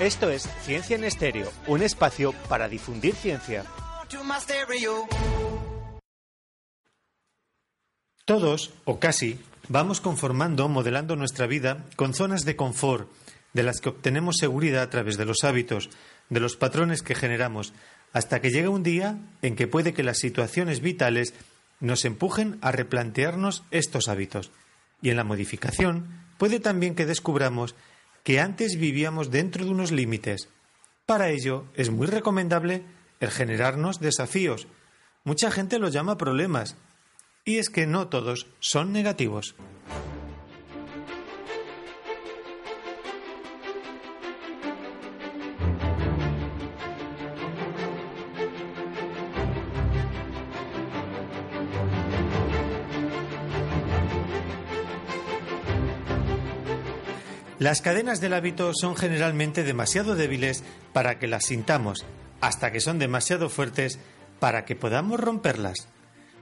Esto es Ciencia en Estéreo, un espacio para difundir ciencia. Todos, o casi, vamos conformando, modelando nuestra vida con zonas de confort, de las que obtenemos seguridad a través de los hábitos, de los patrones que generamos, hasta que llega un día en que puede que las situaciones vitales nos empujen a replantearnos estos hábitos. Y en la modificación puede también que descubramos que antes vivíamos dentro de unos límites. Para ello es muy recomendable el generarnos desafíos. Mucha gente lo llama problemas. Y es que no todos son negativos. Las cadenas del hábito son generalmente demasiado débiles para que las sintamos, hasta que son demasiado fuertes para que podamos romperlas.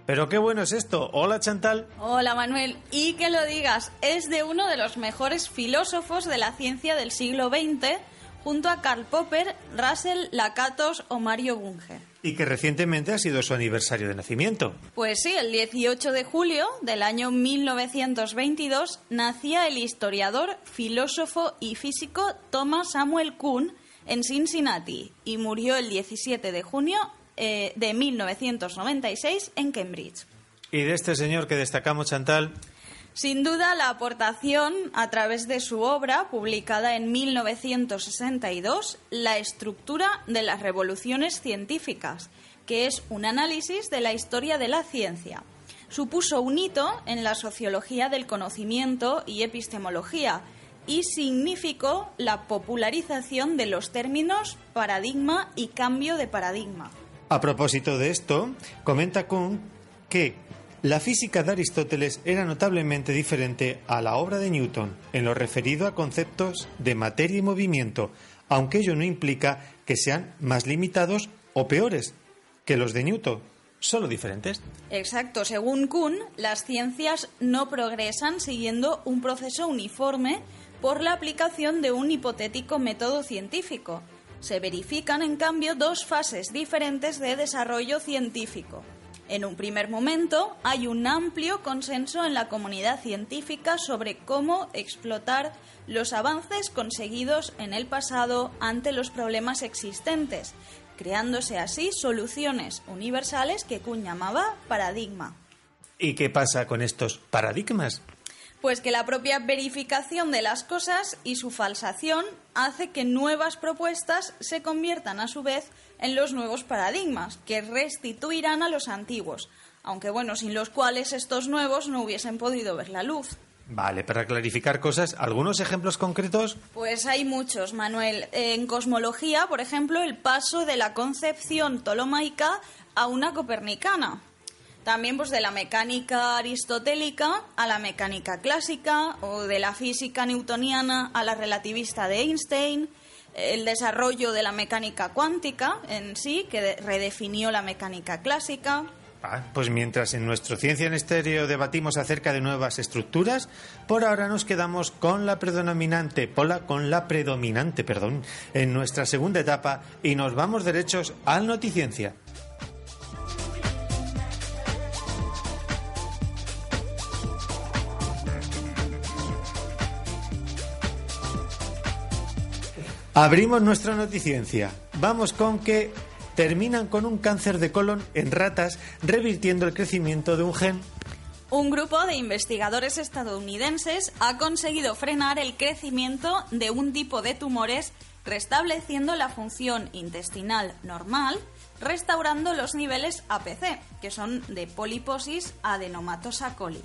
Pero qué bueno es esto. Hola Chantal. Hola Manuel. Y que lo digas, es de uno de los mejores filósofos de la ciencia del siglo XX, junto a Karl Popper, Russell Lakatos o Mario Bunge. Y que recientemente ha sido su aniversario de nacimiento. Pues sí, el 18 de julio del año 1922 nacía el historiador, filósofo y físico Thomas Samuel Kuhn en Cincinnati y murió el 17 de junio eh, de 1996 en Cambridge. Y de este señor que destacamos, Chantal. Sin duda, la aportación a través de su obra, publicada en 1962, La estructura de las revoluciones científicas, que es un análisis de la historia de la ciencia. Supuso un hito en la sociología del conocimiento y epistemología y significó la popularización de los términos paradigma y cambio de paradigma. A propósito de esto, comenta Kuhn que la física de Aristóteles era notablemente diferente a la obra de Newton en lo referido a conceptos de materia y movimiento, aunque ello no implica que sean más limitados o peores que los de Newton, solo diferentes. Exacto, según Kuhn, las ciencias no progresan siguiendo un proceso uniforme por la aplicación de un hipotético método científico. Se verifican, en cambio, dos fases diferentes de desarrollo científico. En un primer momento hay un amplio consenso en la comunidad científica sobre cómo explotar los avances conseguidos en el pasado ante los problemas existentes, creándose así soluciones universales que Kuhn llamaba paradigma. ¿Y qué pasa con estos paradigmas? Pues que la propia verificación de las cosas y su falsación hace que nuevas propuestas se conviertan a su vez en los nuevos paradigmas, que restituirán a los antiguos, aunque bueno, sin los cuales estos nuevos no hubiesen podido ver la luz. Vale, para clarificar cosas, ¿algunos ejemplos concretos? Pues hay muchos, Manuel. En cosmología, por ejemplo, el paso de la concepción tolomaica a una copernicana. También pues de la mecánica aristotélica a la mecánica clásica o de la física newtoniana a la relativista de Einstein, el desarrollo de la mecánica cuántica en sí, que redefinió la mecánica clásica. Ah, pues mientras en nuestro Ciencia en Estéreo debatimos acerca de nuevas estructuras, por ahora nos quedamos con la predominante, pola, con la predominante, perdón, en nuestra segunda etapa y nos vamos derechos al noticiencia. Abrimos nuestra noticiencia. Vamos con que terminan con un cáncer de colon en ratas, revirtiendo el crecimiento de un gen. Un grupo de investigadores estadounidenses ha conseguido frenar el crecimiento de un tipo de tumores restableciendo la función intestinal normal, restaurando los niveles APC, que son de poliposis adenomatosa coli.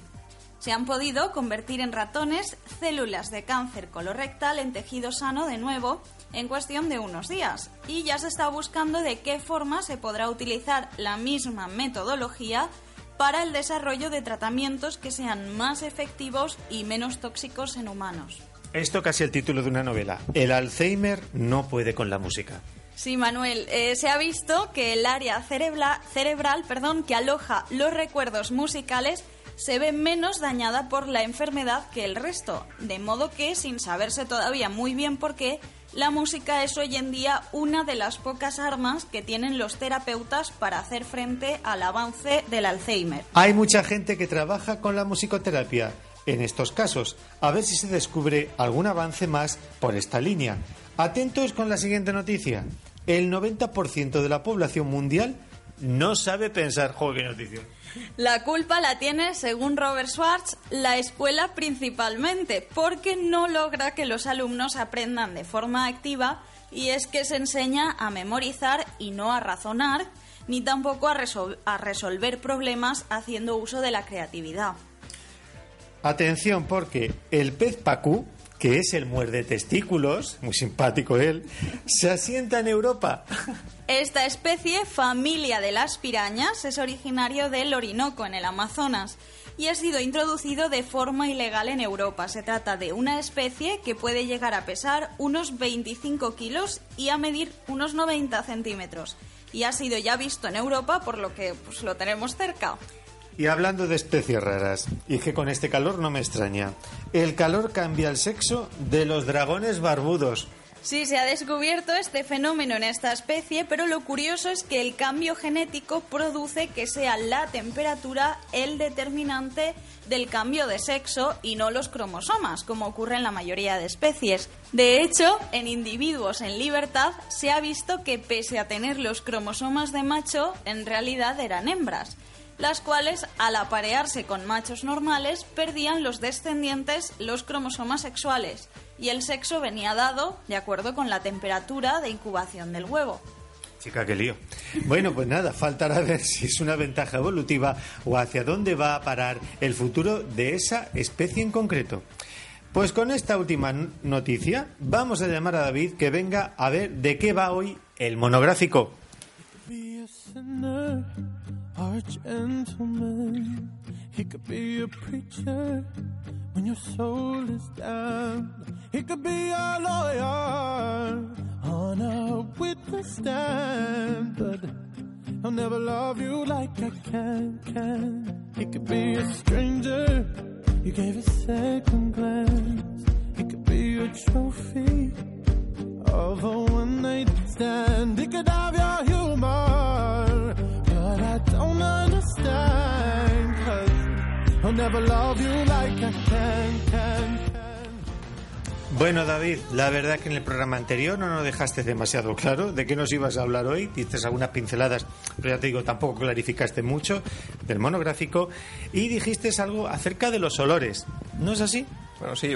Se han podido convertir en ratones células de cáncer colorectal en tejido sano de nuevo en cuestión de unos días y ya se está buscando de qué forma se podrá utilizar la misma metodología para el desarrollo de tratamientos que sean más efectivos y menos tóxicos en humanos. Esto casi el título de una novela. El Alzheimer no puede con la música. Sí, Manuel, eh, se ha visto que el área cerebral perdón, que aloja los recuerdos musicales se ve menos dañada por la enfermedad que el resto, de modo que, sin saberse todavía muy bien por qué, la música es hoy en día una de las pocas armas que tienen los terapeutas para hacer frente al avance del Alzheimer. Hay mucha gente que trabaja con la musicoterapia en estos casos, a ver si se descubre algún avance más por esta línea. Atentos con la siguiente noticia. El 90% de la población mundial no sabe pensar. Joder, qué noticia. La culpa la tiene, según Robert Schwartz, la escuela principalmente, porque no logra que los alumnos aprendan de forma activa y es que se enseña a memorizar y no a razonar, ni tampoco a, a resolver problemas haciendo uso de la creatividad. Atención, porque el pez pacú, que es el muerde testículos, muy simpático él, se asienta en Europa. Esta especie, familia de las pirañas, es originario del Orinoco, en el Amazonas, y ha sido introducido de forma ilegal en Europa. Se trata de una especie que puede llegar a pesar unos 25 kilos y a medir unos 90 centímetros. Y ha sido ya visto en Europa, por lo que pues, lo tenemos cerca. Y hablando de especies raras, y que con este calor no me extraña, el calor cambia el sexo de los dragones barbudos. Sí, se ha descubierto este fenómeno en esta especie, pero lo curioso es que el cambio genético produce que sea la temperatura el determinante del cambio de sexo y no los cromosomas, como ocurre en la mayoría de especies. De hecho, en individuos en libertad se ha visto que pese a tener los cromosomas de macho, en realidad eran hembras las cuales, al aparearse con machos normales, perdían los descendientes los cromosomas sexuales y el sexo venía dado de acuerdo con la temperatura de incubación del huevo. Chica, qué lío. Bueno, pues nada, faltará ver si es una ventaja evolutiva o hacia dónde va a parar el futuro de esa especie en concreto. Pues con esta última noticia vamos a llamar a David que venga a ver de qué va hoy el monográfico. A gentleman. He could be a preacher when your soul is down. He could be a lawyer on a witness stand, but I'll never love you like I can. Can he could be a stranger? You gave a second glance. He could be a trophy of a one night stand. He could have Bueno, David, la verdad que en el programa anterior no nos dejaste demasiado claro de qué nos ibas a hablar hoy. Diste algunas pinceladas, pero ya te digo, tampoco clarificaste mucho del monográfico. Y dijiste algo acerca de los olores. ¿No es así? Bueno, sí,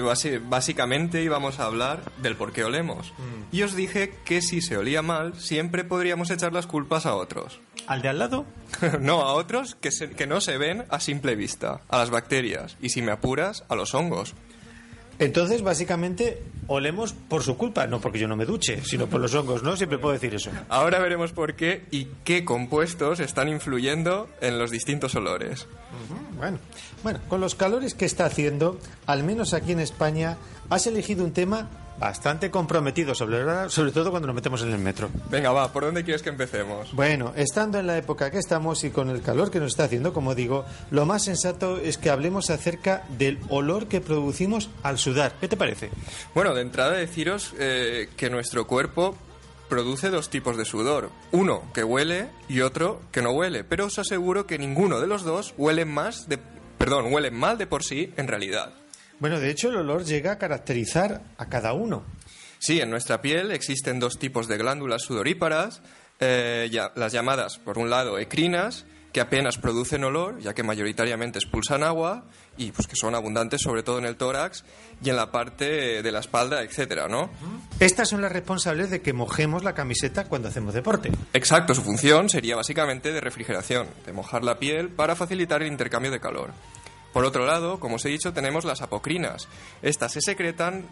básicamente íbamos a hablar del por qué olemos. Mm. Y os dije que si se olía mal, siempre podríamos echar las culpas a otros. ¿Al de al lado? no, a otros que, que no se ven a simple vista, a las bacterias, y si me apuras, a los hongos. Entonces, básicamente, olemos por su culpa, no porque yo no me duche, sino por los hongos, ¿no? Siempre puedo decir eso. Ahora veremos por qué y qué compuestos están influyendo en los distintos olores. Bueno, bueno, con los calores que está haciendo, al menos aquí en España, has elegido un tema bastante comprometido, sobre, sobre todo cuando nos metemos en el metro. Venga, va, ¿por dónde quieres que empecemos? Bueno, estando en la época que estamos y con el calor que nos está haciendo, como digo, lo más sensato es que hablemos acerca del olor que producimos al sudar. ¿Qué te parece? Bueno, de entrada deciros eh, que nuestro cuerpo produce dos tipos de sudor. Uno que huele y otro que no huele. Pero os aseguro que ninguno de los dos huele más de... Perdón, huele mal de por sí en realidad. Bueno, de hecho el olor llega a caracterizar a cada uno. Sí, en nuestra piel existen dos tipos de glándulas sudoríparas, eh, las llamadas, por un lado, ecrinas, que apenas producen olor, ya que mayoritariamente expulsan agua, y pues que son abundantes sobre todo en el tórax y en la parte de la espalda, etcétera, ¿no? Estas son las responsables de que mojemos la camiseta cuando hacemos deporte. Exacto, su función sería básicamente de refrigeración, de mojar la piel para facilitar el intercambio de calor. Por otro lado, como os he dicho, tenemos las apocrinas. Estas se secretan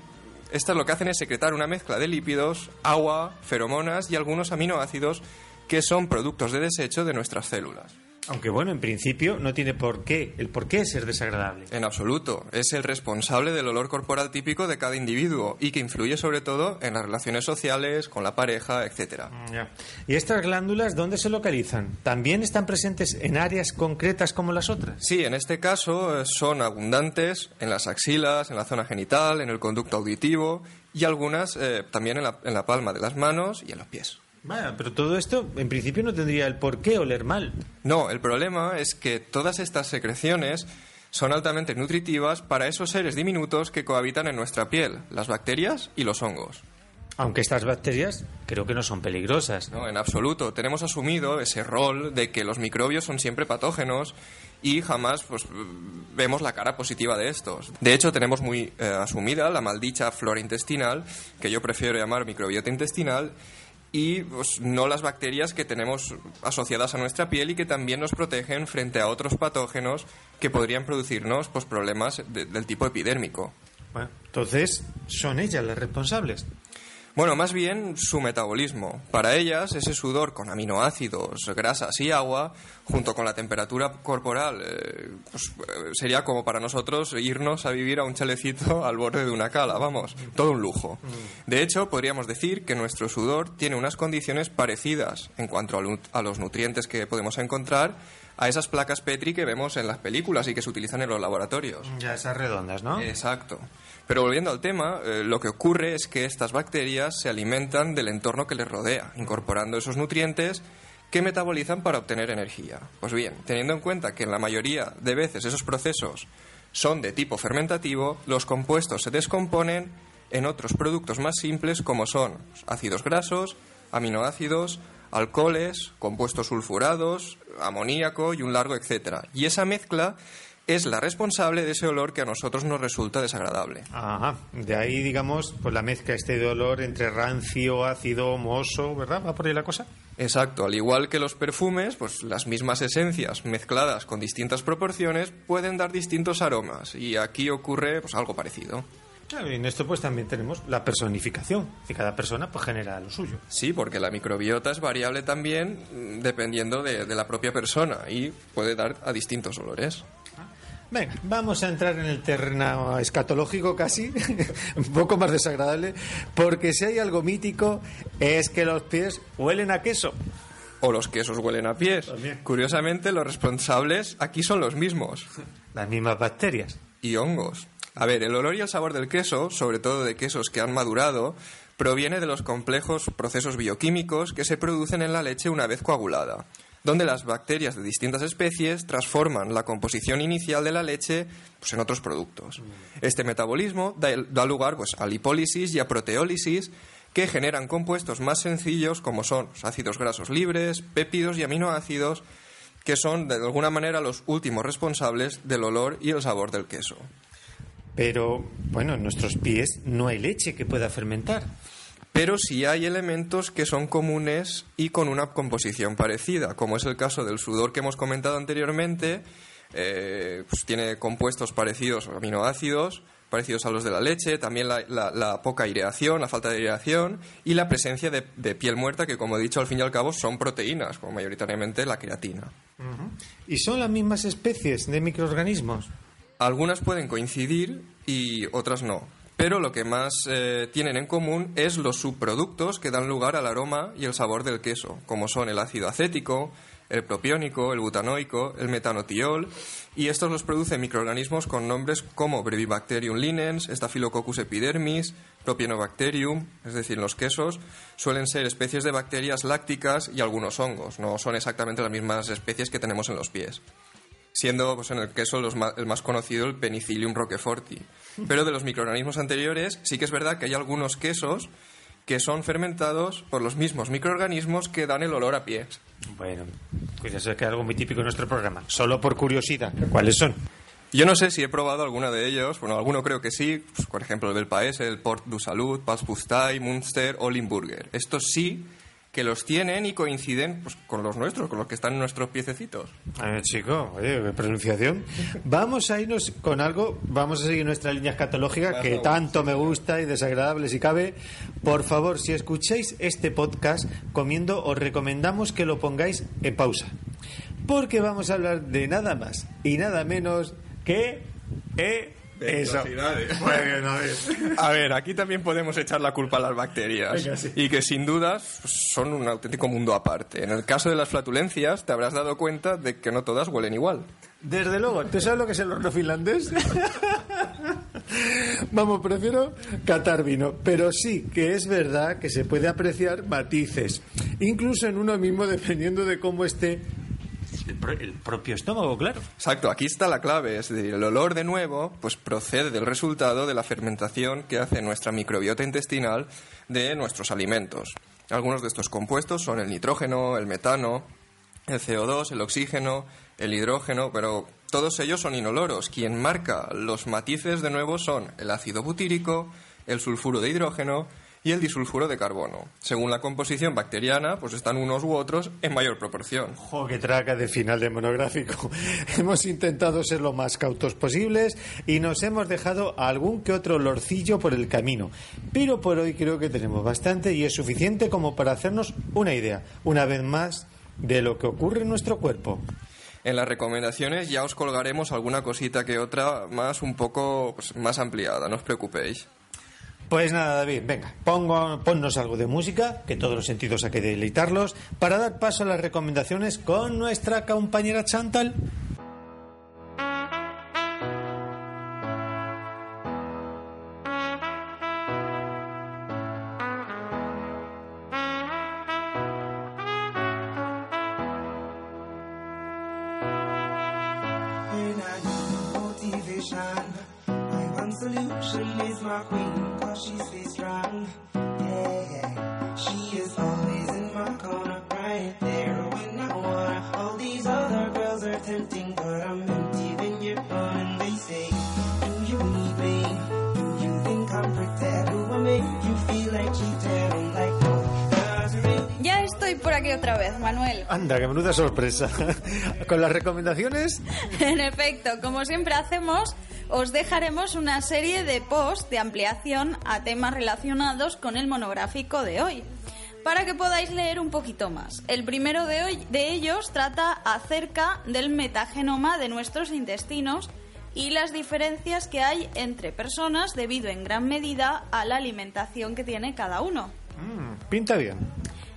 estas lo que hacen es secretar una mezcla de lípidos, agua, feromonas y algunos aminoácidos que son productos de desecho de nuestras células. Aunque bueno, en principio no tiene por qué, el por qué ser desagradable. En absoluto. Es el responsable del olor corporal típico de cada individuo y que influye sobre todo en las relaciones sociales, con la pareja, etcétera. Ya. ¿Y estas glándulas dónde se localizan? ¿También están presentes en áreas concretas como las otras? Sí, en este caso eh, son abundantes en las axilas, en la zona genital, en el conducto auditivo y algunas eh, también en la, en la palma de las manos y en los pies. Vaya, pero todo esto en principio no tendría el por qué oler mal. No, el problema es que todas estas secreciones son altamente nutritivas para esos seres diminutos que cohabitan en nuestra piel, las bacterias y los hongos. Aunque estas bacterias creo que no son peligrosas. No, en absoluto. Tenemos asumido ese rol de que los microbios son siempre patógenos y jamás pues, vemos la cara positiva de estos. De hecho, tenemos muy eh, asumida la maldicha flora intestinal, que yo prefiero llamar microbiota intestinal, y pues, no las bacterias que tenemos asociadas a nuestra piel y que también nos protegen frente a otros patógenos que podrían producirnos pues, problemas de- del tipo epidérmico. Bueno, entonces son ellas las responsables. Bueno, más bien su metabolismo. Para ellas, ese sudor con aminoácidos, grasas y agua, junto con la temperatura corporal, eh, pues, eh, sería como para nosotros irnos a vivir a un chalecito al borde de una cala, vamos, todo un lujo. De hecho, podríamos decir que nuestro sudor tiene unas condiciones parecidas en cuanto a los nutrientes que podemos encontrar a esas placas Petri que vemos en las películas y que se utilizan en los laboratorios. Ya esas redondas, ¿no? Exacto. Pero volviendo al tema, eh, lo que ocurre es que estas bacterias se alimentan del entorno que les rodea, incorporando esos nutrientes que metabolizan para obtener energía. Pues bien, teniendo en cuenta que en la mayoría de veces esos procesos son de tipo fermentativo, los compuestos se descomponen en otros productos más simples como son ácidos grasos, aminoácidos, alcoholes, compuestos sulfurados, amoníaco y un largo etcétera. Y esa mezcla es la responsable de ese olor que a nosotros nos resulta desagradable. Ajá, de ahí digamos pues la mezcla este de olor entre rancio, ácido, mohoso, ¿verdad? ¿Va por ahí la cosa? Exacto, al igual que los perfumes, pues las mismas esencias mezcladas con distintas proporciones pueden dar distintos aromas y aquí ocurre pues algo parecido. Claro, y en esto pues también tenemos la personificación, que cada persona pues genera lo suyo. Sí, porque la microbiota es variable también mm, dependiendo de, de la propia persona y puede dar a distintos olores. Venga, vamos a entrar en el terreno escatológico casi, un poco más desagradable, porque si hay algo mítico es que los pies huelen a queso. O los quesos huelen a pies. También. Curiosamente, los responsables aquí son los mismos. Las mismas bacterias. y hongos. A ver, el olor y el sabor del queso, sobre todo de quesos que han madurado, proviene de los complejos procesos bioquímicos que se producen en la leche una vez coagulada, donde las bacterias de distintas especies transforman la composición inicial de la leche pues, en otros productos. Este metabolismo da, lugar pues, a lipólisis y a proteólisis que generan compuestos más sencillos como son ácidos grasos libres, péptidos y aminoácidos, que son de alguna manera los últimos responsables del olor y el sabor del queso. Pero, bueno, en nuestros pies no hay leche que pueda fermentar. Pero sí hay elementos que son comunes y con una composición parecida, como es el caso del sudor que hemos comentado anteriormente. eh, pues tiene compuestos parecidos, aminoácidos, parecidos a los de la leche, también la, la- la poca aireación, la falta de aireación y la presencia de, de piel muerta, que como he dicho, al fin y al cabo son proteínas, como mayoritariamente la queratina. ¿Y son las mismas especies de microorganismos? Algunas pueden coincidir y otras no. Pero lo que más eh, tienen en común es los subproductos que dan lugar al aroma y el sabor del queso, como son el ácido acético, el propiónico, el butanoico, el metanotiol, y estos los producen microorganismos con nombres como Brevibacterium linens, Staphylococcus epidermis, Propionobacterium, es decir, los quesos suelen ser especies de bacterias lácticas y algunos hongos, no son exactamente las mismas especies que tenemos en los pies siendo pues, en el queso los ma- el más conocido el Penicillium roqueforti. Pero de los microorganismos anteriores sí que es verdad que hay algunos quesos que son fermentados por los mismos microorganismos que dan el olor a pies. Bueno, pues ya sé que es algo muy típico en nuestro programa. Solo por curiosidad. ¿Cuáles son? Yo no sé si he probado alguno de ellos, bueno, alguno creo que sí, pues, por ejemplo el del Paese, el Port du Salut, Pals Pustay, Munster o Limburger. Estos sí que los tienen y coinciden pues, con los nuestros, con los que están en nuestros piececitos. A ver, chico, oye, qué pronunciación. Vamos a irnos con algo, vamos a seguir nuestra línea escatológica que tanto me gusta y desagradable si cabe. Por favor, si escucháis este podcast comiendo, os recomendamos que lo pongáis en pausa. porque vamos a hablar de nada más y nada menos que... Eh, bien, a ver. A ver, aquí también podemos echar la culpa a las bacterias Venga, sí. y que sin dudas pues, son un auténtico mundo aparte. En el caso de las flatulencias te habrás dado cuenta de que no todas huelen igual. Desde luego, ¿tú sabes lo que es el horno finlandés? Vamos, prefiero catar vino, pero sí que es verdad que se puede apreciar matices, incluso en uno mismo dependiendo de cómo esté el, pro- el propio estómago, claro. Exacto, aquí está la clave, es decir, el olor de nuevo pues procede del resultado de la fermentación que hace nuestra microbiota intestinal de nuestros alimentos. Algunos de estos compuestos son el nitrógeno, el metano, el CO2, el oxígeno, el hidrógeno, pero todos ellos son inoloros. Quien marca los matices de nuevo son el ácido butírico, el sulfuro de hidrógeno y el disulfuro de carbono. Según la composición bacteriana, pues están unos u otros en mayor proporción. Jo, qué traca de final de monográfico. hemos intentado ser lo más cautos posibles y nos hemos dejado algún que otro olorcillo por el camino. Pero por hoy creo que tenemos bastante y es suficiente como para hacernos una idea, una vez más, de lo que ocurre en nuestro cuerpo. En las recomendaciones ya os colgaremos alguna cosita que otra más un poco pues, más ampliada, no os preocupéis. Pues nada, David, venga, pongo, ponnos algo de música, que todos los sentidos hay que deleitarlos, para dar paso a las recomendaciones con nuestra compañera Chantal. Solution is my queen, cause she stays strong. Yeah, yeah. She is always in my corner, right there when I wanna. All these other girls are tempting, but I'm empty when you're gone. They say, Do you need me? Do you think I'm pretend? Do I make you feel like cheating? I'm like. Ya estoy por aquí otra vez, Manuel. Anda, qué menuda sorpresa. con las recomendaciones, En efecto, como siempre hacemos, os dejaremos una serie de posts de ampliación a temas relacionados con el monográfico de hoy, para que podáis leer un poquito más. El primero de, hoy, de ellos trata acerca del metagenoma de nuestros intestinos y las diferencias que hay entre personas debido en gran medida a la alimentación que tiene cada uno. pinta bien.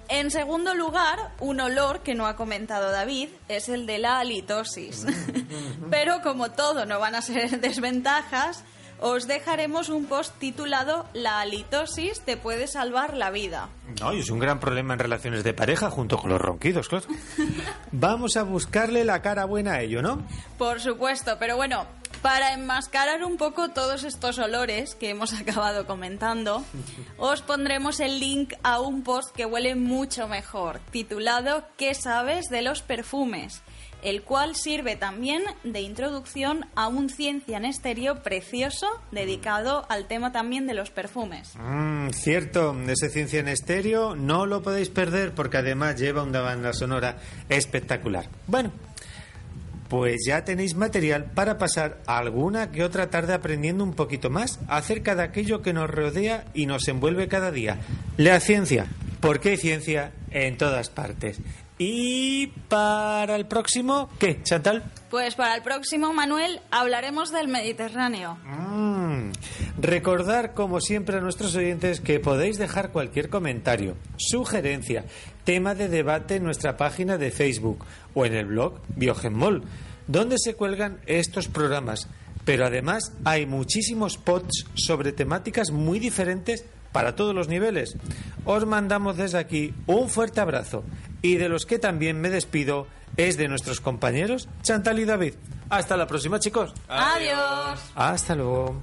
En segundo lugar, un olor que no ha comentado David es el de la halitosis. Pero como todo no van a ser desventajas, os dejaremos un post titulado La halitosis te puede salvar la vida. No, y es un gran problema en relaciones de pareja junto con los ronquidos, claro. Vamos a buscarle la cara buena a ello, ¿no? Por supuesto, pero bueno, para enmascarar un poco todos estos olores que hemos acabado comentando, os pondremos el link a un post que huele mucho mejor, titulado ¿Qué sabes de los perfumes? el cual sirve también de introducción a un ciencia en estéreo precioso dedicado al tema también de los perfumes. Mm, cierto, ese ciencia en estéreo no lo podéis perder porque además lleva una banda sonora espectacular. Bueno, pues ya tenéis material para pasar alguna que otra tarde aprendiendo un poquito más acerca de aquello que nos rodea y nos envuelve cada día. La ciencia, porque hay ciencia en todas partes. Y para el próximo, ¿qué, Chantal? Pues para el próximo, Manuel, hablaremos del Mediterráneo. Mm. Recordar, como siempre, a nuestros oyentes que podéis dejar cualquier comentario, sugerencia, tema de debate en nuestra página de Facebook o en el blog Biogenmol, donde se cuelgan estos programas. Pero además hay muchísimos posts sobre temáticas muy diferentes para todos los niveles. Os mandamos desde aquí un fuerte abrazo y de los que también me despido es de nuestros compañeros Chantal y David. Hasta la próxima, chicos. Adiós. Hasta luego.